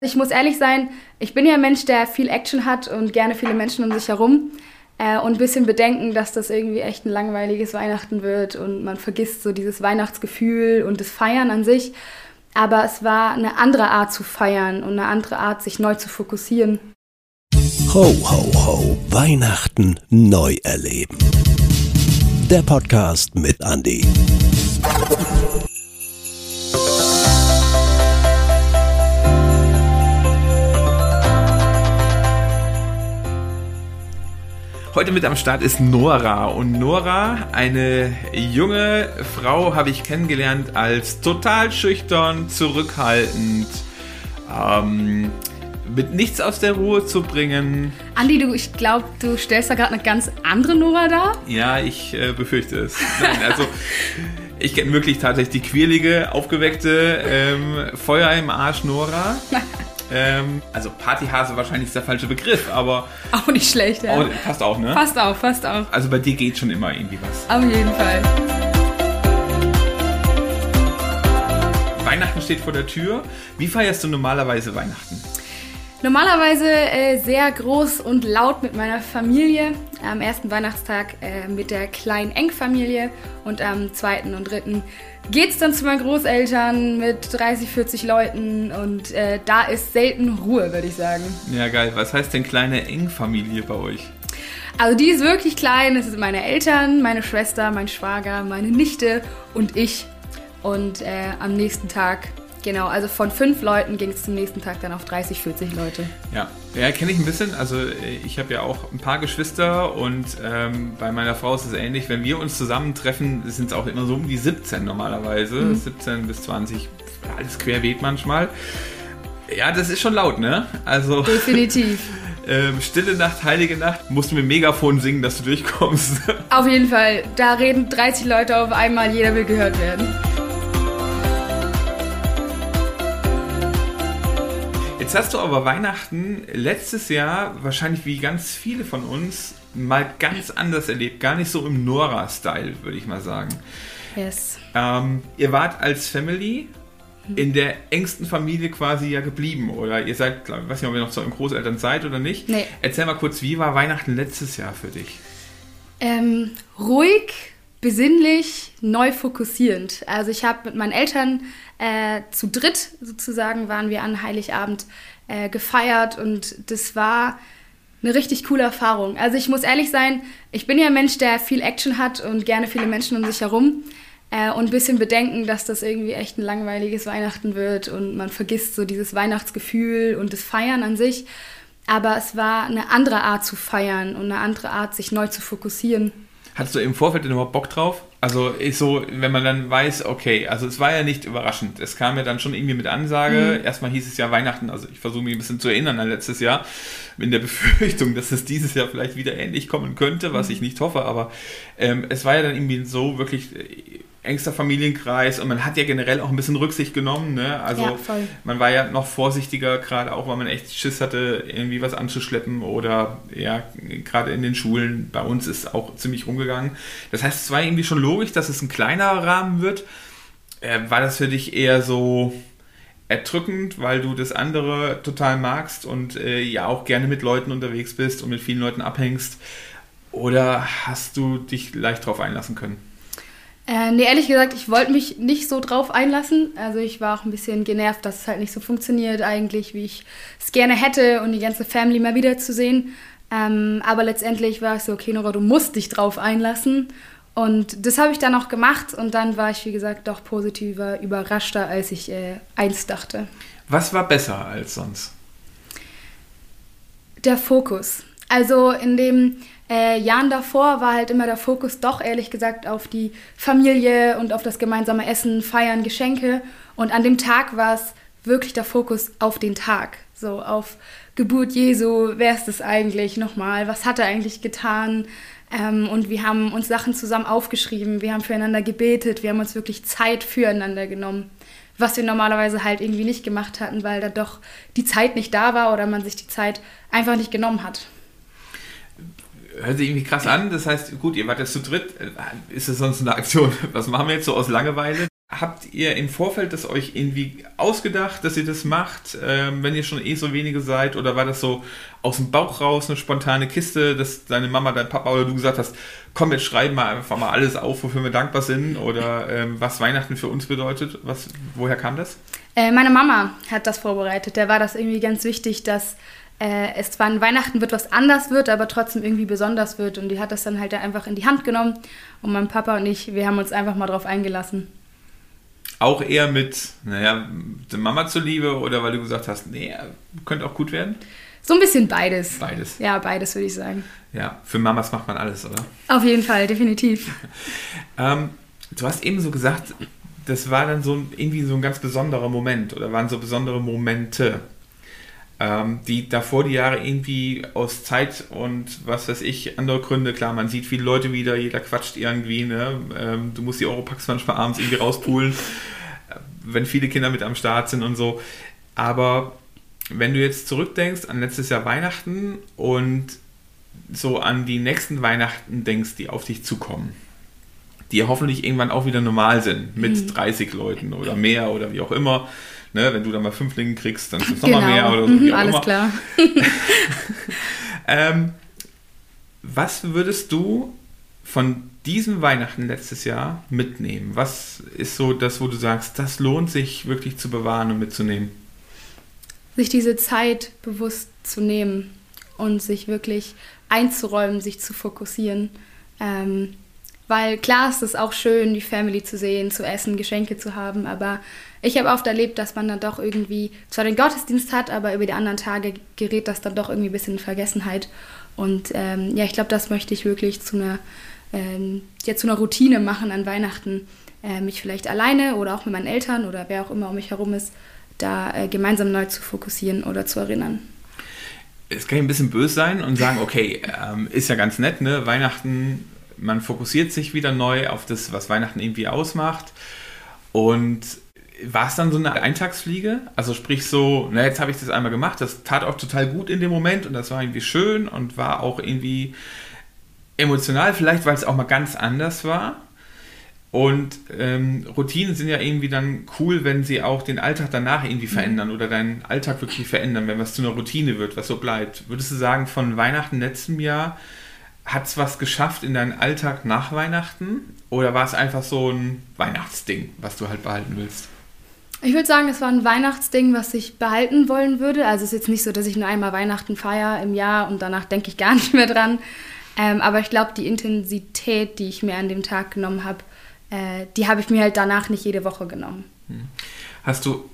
Ich muss ehrlich sein, ich bin ja ein Mensch, der viel Action hat und gerne viele Menschen um sich herum. Äh, und ein bisschen bedenken, dass das irgendwie echt ein langweiliges Weihnachten wird und man vergisst so dieses Weihnachtsgefühl und das Feiern an sich. Aber es war eine andere Art zu feiern und eine andere Art, sich neu zu fokussieren. Ho, ho, ho, Weihnachten neu erleben. Der Podcast mit Andy. Heute mit am Start ist Nora. Und Nora, eine junge Frau, habe ich kennengelernt als total schüchtern, zurückhaltend, ähm, mit nichts aus der Ruhe zu bringen. Andi, du, ich glaube, du stellst da gerade eine ganz andere Nora dar. Ja, ich äh, befürchte es. Nein, also. Ich kenne wirklich tatsächlich die quirlige, aufgeweckte, ähm, Feuer im Arsch Nora. Ähm, also Partyhase wahrscheinlich ist der falsche Begriff, aber. Auch nicht schlecht, ja. Auch, fast auch, ne? Fast auch, fast auch. Also bei dir geht schon immer irgendwie was. Auf jeden Fall. Weihnachten steht vor der Tür. Wie feierst du normalerweise Weihnachten? Normalerweise äh, sehr groß und laut mit meiner Familie. Am ersten Weihnachtstag äh, mit der kleinen Engfamilie und am zweiten und dritten geht's dann zu meinen Großeltern mit 30, 40 Leuten und äh, da ist selten Ruhe, würde ich sagen. Ja, geil. Was heißt denn kleine Engfamilie bei euch? Also die ist wirklich klein. Es sind meine Eltern, meine Schwester, mein Schwager, meine Nichte und ich. Und äh, am nächsten Tag Genau, also von fünf Leuten ging es zum nächsten Tag dann auf 30, 40 Leute. Ja, ja kenne ich ein bisschen. Also ich habe ja auch ein paar Geschwister und ähm, bei meiner Frau ist es ähnlich. Wenn wir uns zusammentreffen, sind es auch immer so um die 17 normalerweise. Mhm. 17 bis 20, alles querbeet manchmal. Ja, das ist schon laut, ne? Also. Definitiv. Ähm, Stille Nacht, Heilige Nacht, mussten wir Megafon singen, dass du durchkommst. Auf jeden Fall. Da reden 30 Leute auf einmal, jeder will gehört werden. Jetzt hast du aber Weihnachten letztes Jahr wahrscheinlich wie ganz viele von uns mal ganz anders erlebt. Gar nicht so im Nora-Style, würde ich mal sagen. Yes. Ähm, ihr wart als Family in der engsten Familie quasi ja geblieben. Oder ihr seid, ich weiß nicht, ob ihr noch zu euren Großeltern seid oder nicht. Nee. Erzähl mal kurz, wie war Weihnachten letztes Jahr für dich? Ähm, ruhig, besinnlich, neu fokussierend. Also ich habe mit meinen Eltern äh, zu dritt sozusagen waren wir an Heiligabend äh, gefeiert und das war eine richtig coole Erfahrung. Also ich muss ehrlich sein, ich bin ja ein Mensch, der viel Action hat und gerne viele Menschen um sich herum. Äh, und ein bisschen bedenken, dass das irgendwie echt ein langweiliges Weihnachten wird und man vergisst so dieses Weihnachtsgefühl und das Feiern an sich. Aber es war eine andere Art zu feiern und eine andere Art, sich neu zu fokussieren. Hattest du im Vorfeld denn überhaupt Bock drauf? Also ist so, wenn man dann weiß, okay, also es war ja nicht überraschend. Es kam ja dann schon irgendwie mit Ansage. Mhm. Erstmal hieß es ja Weihnachten, also ich versuche mich ein bisschen zu erinnern an letztes Jahr, in der Befürchtung, dass es dieses Jahr vielleicht wieder ähnlich kommen könnte, was mhm. ich nicht hoffe, aber ähm, es war ja dann irgendwie so wirklich engster Familienkreis und man hat ja generell auch ein bisschen Rücksicht genommen. Ne? Also ja, man war ja noch vorsichtiger, gerade auch, weil man echt Schiss hatte, irgendwie was anzuschleppen oder ja, gerade in den Schulen bei uns ist auch ziemlich rumgegangen. Das heißt, es war irgendwie schon logisch, dass es ein kleinerer Rahmen wird. Äh, war das für dich eher so erdrückend, weil du das andere total magst und äh, ja auch gerne mit Leuten unterwegs bist und mit vielen Leuten abhängst? Oder hast du dich leicht darauf einlassen können? Äh, nee, ehrlich gesagt, ich wollte mich nicht so drauf einlassen. Also ich war auch ein bisschen genervt, dass es halt nicht so funktioniert eigentlich, wie ich es gerne hätte und die ganze Family mal wiederzusehen. Ähm, aber letztendlich war es so, okay, Nora, du musst dich drauf einlassen. Und das habe ich dann auch gemacht und dann war ich, wie gesagt, doch positiver, überraschter, als ich äh, einst dachte. Was war besser als sonst? Der Fokus. Also in dem äh, Jahren davor war halt immer der Fokus doch ehrlich gesagt auf die Familie und auf das gemeinsame Essen, Feiern, Geschenke. Und an dem Tag war es wirklich der Fokus auf den Tag. So auf Geburt Jesu, wer ist es eigentlich nochmal? Was hat er eigentlich getan? Ähm, und wir haben uns Sachen zusammen aufgeschrieben, wir haben füreinander gebetet, wir haben uns wirklich Zeit füreinander genommen. Was wir normalerweise halt irgendwie nicht gemacht hatten, weil da doch die Zeit nicht da war oder man sich die Zeit einfach nicht genommen hat hört sich irgendwie krass an. Das heißt, gut, ihr wart jetzt zu dritt. Ist das sonst eine Aktion? Was machen wir jetzt so aus Langeweile? Habt ihr im Vorfeld das euch irgendwie ausgedacht, dass ihr das macht, ähm, wenn ihr schon eh so wenige seid? Oder war das so aus dem Bauch raus eine spontane Kiste, dass deine Mama, dein Papa oder du gesagt hast, komm, jetzt schreiben wir einfach mal alles auf, wofür wir dankbar sind oder ähm, was Weihnachten für uns bedeutet? Was, woher kam das? Äh, meine Mama hat das vorbereitet. Der war das irgendwie ganz wichtig, dass äh, es zwar an Weihnachten wird was anders wird, aber trotzdem irgendwie besonders wird. Und die hat das dann halt einfach in die Hand genommen. Und mein Papa und ich, wir haben uns einfach mal drauf eingelassen. Auch eher mit, naja, der Mama zuliebe oder weil du gesagt hast, nee, könnte auch gut werden? So ein bisschen beides. Beides. Ja, beides würde ich sagen. Ja, für Mamas macht man alles, oder? Auf jeden Fall, definitiv. ähm, du hast eben so gesagt, das war dann so irgendwie so ein ganz besonderer Moment oder waren so besondere Momente ähm, die davor die Jahre irgendwie aus Zeit und was weiß ich, andere Gründe, klar, man sieht viele Leute wieder, jeder quatscht irgendwie, ne? Ähm, du musst die Europacks manchmal abends irgendwie rauspulen, äh, wenn viele Kinder mit am Start sind und so. Aber wenn du jetzt zurückdenkst an letztes Jahr Weihnachten und so an die nächsten Weihnachten denkst, die auf dich zukommen, die hoffentlich irgendwann auch wieder normal sind, mit mhm. 30 Leuten oder mehr oder wie auch immer Ne, wenn du dann mal fünf Linken kriegst, dann sind es nochmal genau. mehr oder so. Mhm, alles immer. klar. ähm, was würdest du von diesem Weihnachten letztes Jahr mitnehmen? Was ist so das, wo du sagst, das lohnt sich wirklich zu bewahren und mitzunehmen? Sich diese Zeit bewusst zu nehmen und sich wirklich einzuräumen, sich zu fokussieren. Ähm, weil klar ist es auch schön, die Family zu sehen, zu essen, Geschenke zu haben, aber ich habe oft erlebt, dass man dann doch irgendwie zwar den Gottesdienst hat, aber über die anderen Tage gerät das dann doch irgendwie ein bisschen in Vergessenheit. Und ähm, ja, ich glaube, das möchte ich wirklich zu einer, ähm, ja, zu einer Routine machen an Weihnachten, äh, mich vielleicht alleine oder auch mit meinen Eltern oder wer auch immer um mich herum ist, da äh, gemeinsam neu zu fokussieren oder zu erinnern. Es kann ein bisschen böse sein und sagen, okay, ähm, ist ja ganz nett, ne? Weihnachten man fokussiert sich wieder neu auf das, was Weihnachten irgendwie ausmacht. Und war es dann so eine Eintagsfliege? Also sprich so, na jetzt habe ich das einmal gemacht, das tat auch total gut in dem Moment und das war irgendwie schön und war auch irgendwie emotional, vielleicht weil es auch mal ganz anders war. Und ähm, Routinen sind ja irgendwie dann cool, wenn sie auch den Alltag danach irgendwie mhm. verändern oder deinen Alltag wirklich verändern, wenn was zu einer Routine wird, was so bleibt. Würdest du sagen, von Weihnachten letztem Jahr hat es was geschafft in deinen Alltag nach Weihnachten? Oder war es einfach so ein Weihnachtsding, was du halt behalten willst? Ich würde sagen, es war ein Weihnachtsding, was ich behalten wollen würde. Also es ist jetzt nicht so, dass ich nur einmal Weihnachten feiere im Jahr und danach denke ich gar nicht mehr dran. Ähm, aber ich glaube, die Intensität, die ich mir an dem Tag genommen habe, äh, die habe ich mir halt danach nicht jede Woche genommen. Hm. Hast du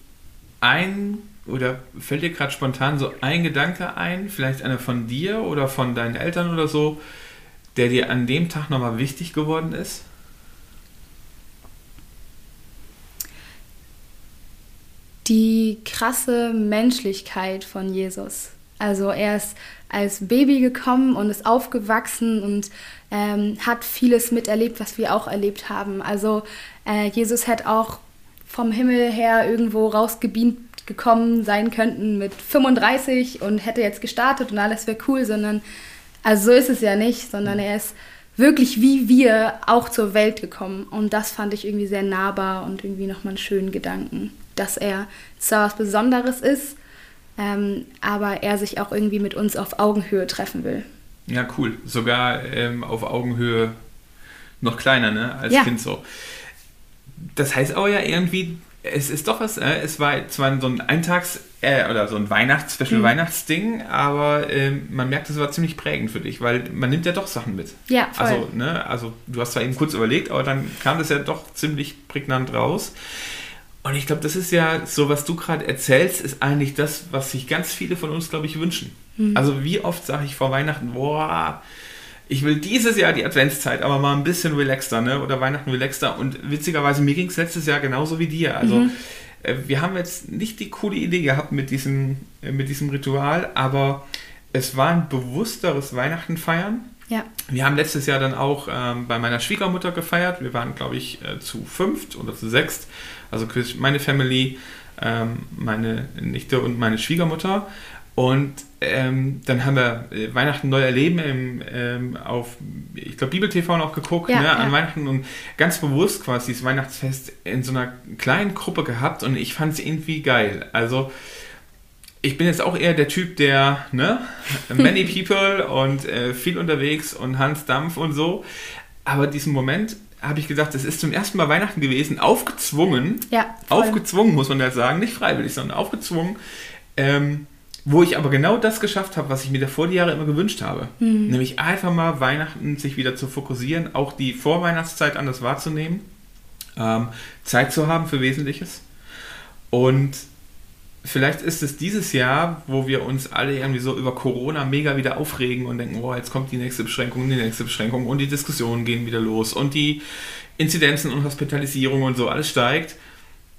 ein oder fällt dir gerade spontan so ein Gedanke ein, vielleicht einer von dir oder von deinen Eltern oder so, der dir an dem Tag nochmal wichtig geworden ist? Die krasse Menschlichkeit von Jesus. Also er ist als Baby gekommen und ist aufgewachsen und ähm, hat vieles miterlebt, was wir auch erlebt haben. Also äh, Jesus hat auch vom Himmel her irgendwo rausgebeamt gekommen sein könnten mit 35 und hätte jetzt gestartet und alles wäre cool, sondern also so ist es ja nicht, sondern er ist wirklich wie wir auch zur Welt gekommen. Und das fand ich irgendwie sehr nahbar und irgendwie nochmal einen schönen Gedanken, dass er zwar was Besonderes ist, ähm, aber er sich auch irgendwie mit uns auf Augenhöhe treffen will. Ja, cool. Sogar ähm, auf Augenhöhe noch kleiner, ne? Als ja. Kind so. Das heißt aber ja irgendwie, es ist doch was, äh, es war zwar so ein Eintags- äh, oder so ein Weihnachts-, Special mhm. Weihnachtsding, aber äh, man merkt, es war ziemlich prägend für dich, weil man nimmt ja doch Sachen mit. Ja, voll. Also, ne, also du hast zwar eben kurz überlegt, aber dann kam das ja doch ziemlich prägnant raus. Und ich glaube, das ist ja so, was du gerade erzählst, ist eigentlich das, was sich ganz viele von uns, glaube ich, wünschen. Mhm. Also wie oft sage ich vor Weihnachten, boah, ich will dieses Jahr die Adventszeit aber mal ein bisschen relaxter, ne? Oder Weihnachten relaxter. Und witzigerweise, mir ging es letztes Jahr genauso wie dir. Also mhm. äh, wir haben jetzt nicht die coole Idee gehabt mit diesem, äh, mit diesem Ritual, aber es war ein bewussteres Weihnachten feiern. Ja. Wir haben letztes Jahr dann auch ähm, bei meiner Schwiegermutter gefeiert. Wir waren, glaube ich, äh, zu fünft oder zu sechst. Also meine Family, ähm, meine Nichte und meine Schwiegermutter. Und ähm, dann haben wir äh, Weihnachten neu erleben im, ähm, auf, ich glaube, Bibel TV noch geguckt, Ja, ne, ja. an Weihnachten und ganz bewusst quasi dieses Weihnachtsfest in so einer kleinen Gruppe gehabt und ich fand es irgendwie geil. Also ich bin jetzt auch eher der Typ, der, ne, many people und äh, viel unterwegs und Hans Dampf und so. Aber diesen Moment habe ich gedacht, es ist zum ersten Mal Weihnachten gewesen, aufgezwungen, Ja, voll. aufgezwungen muss man ja sagen, nicht freiwillig, sondern aufgezwungen, ähm, wo ich aber genau das geschafft habe, was ich mir davor die Jahre immer gewünscht habe. Mhm. Nämlich einfach mal Weihnachten sich wieder zu fokussieren, auch die Vorweihnachtszeit anders wahrzunehmen, ähm, Zeit zu haben für Wesentliches. Und vielleicht ist es dieses Jahr, wo wir uns alle irgendwie so über Corona mega wieder aufregen und denken, oh, jetzt kommt die nächste Beschränkung, die nächste Beschränkung und die Diskussionen gehen wieder los und die Inzidenzen und Hospitalisierung und so alles steigt.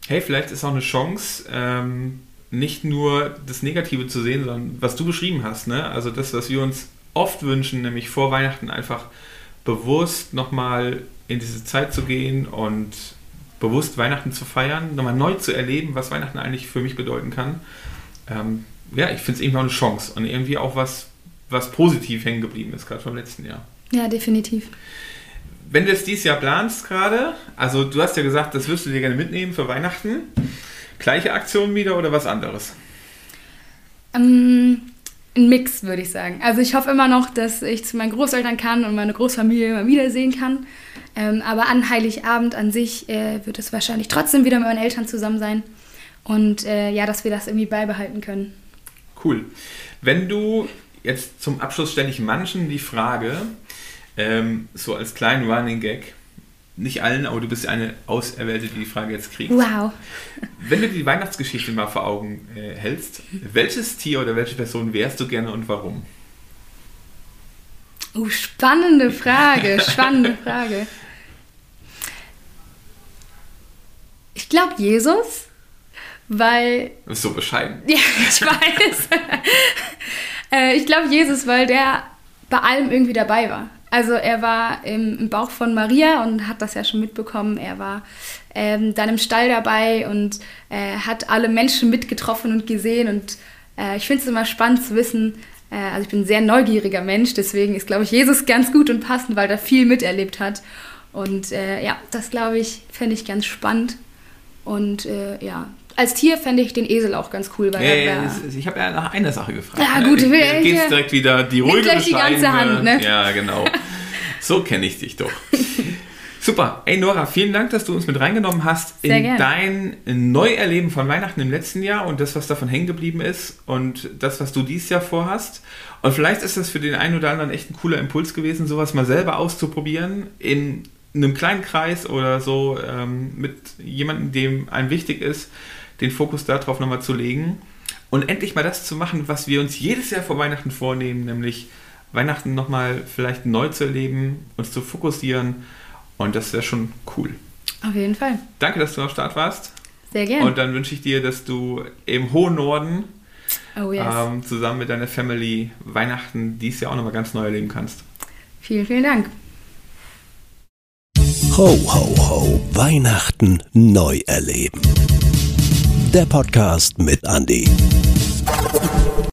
Hey, vielleicht ist auch eine Chance, ähm, nicht nur das Negative zu sehen, sondern was du beschrieben hast, ne? Also das, was wir uns oft wünschen, nämlich vor Weihnachten einfach bewusst nochmal in diese Zeit zu gehen und bewusst Weihnachten zu feiern, nochmal neu zu erleben, was Weihnachten eigentlich für mich bedeuten kann. Ähm, ja, ich finde es irgendwie auch eine Chance und irgendwie auch was, was positiv hängen geblieben ist, gerade vom letzten Jahr. Ja, definitiv. Wenn du es dieses Jahr planst gerade, also du hast ja gesagt, das wirst du dir gerne mitnehmen für Weihnachten. Gleiche Aktion wieder oder was anderes? Ähm, ein Mix, würde ich sagen. Also ich hoffe immer noch, dass ich zu meinen Großeltern kann und meine Großfamilie immer wiedersehen kann. Ähm, aber an Heiligabend an sich äh, wird es wahrscheinlich trotzdem wieder mit meinen Eltern zusammen sein. Und äh, ja, dass wir das irgendwie beibehalten können. Cool. Wenn du jetzt zum Abschluss stelle ich manchen die Frage, ähm, so als kleinen Running Gag, nicht allen, aber du bist eine Auserwählte, die die Frage jetzt kriegt. Wow. Wenn du dir die Weihnachtsgeschichte mal vor Augen äh, hältst, welches Tier oder welche Person wärst du gerne und warum? Uh, spannende Frage, spannende Frage. Ich glaube Jesus, weil Du bist so bescheiden. Ja, ich weiß. äh, ich glaube Jesus, weil der bei allem irgendwie dabei war. Also er war im, im Bauch von Maria und hat das ja schon mitbekommen. Er war ähm, dann im Stall dabei und äh, hat alle Menschen mitgetroffen und gesehen. Und äh, ich finde es immer spannend zu wissen, äh, also ich bin ein sehr neugieriger Mensch, deswegen ist, glaube ich, Jesus ganz gut und passend, weil er viel miterlebt hat. Und äh, ja, das, glaube ich, fände ich ganz spannend. Und äh, ja, als Tier fände ich den Esel auch ganz cool, weil Äh, er es- es- ich habe ja nach einer Sache gefragt. Ja, ne? gut, Jetzt will- geht's ja. direkt wieder die ruhige gleich die ganze bescheidene- Hand, ne? Ja, genau. So kenne ich dich doch. Super. Ey, Nora, vielen Dank, dass du uns mit reingenommen hast Sehr in gern. dein Neuerleben von Weihnachten im letzten Jahr und das, was davon hängen geblieben ist und das, was du dieses Jahr vorhast. Und vielleicht ist das für den einen oder anderen echt ein cooler Impuls gewesen, sowas mal selber auszuprobieren in einem kleinen Kreis oder so ähm, mit jemandem, dem einem wichtig ist, den Fokus darauf nochmal zu legen und endlich mal das zu machen, was wir uns jedes Jahr vor Weihnachten vornehmen, nämlich Weihnachten nochmal vielleicht neu zu erleben, uns zu fokussieren und das wäre schon cool. auf jeden Fall. Danke, dass du am Start warst Sehr gern. und dann wünsche ich dir, dass du im hohen Norden oh yes. ähm, zusammen mit deiner Family Weihnachten dieses Jahr auch nochmal ganz neu erleben kannst. vielen, vielen Dank. Ho, ho, ho. Weihnachten neu erleben. Der Podcast mit Andi.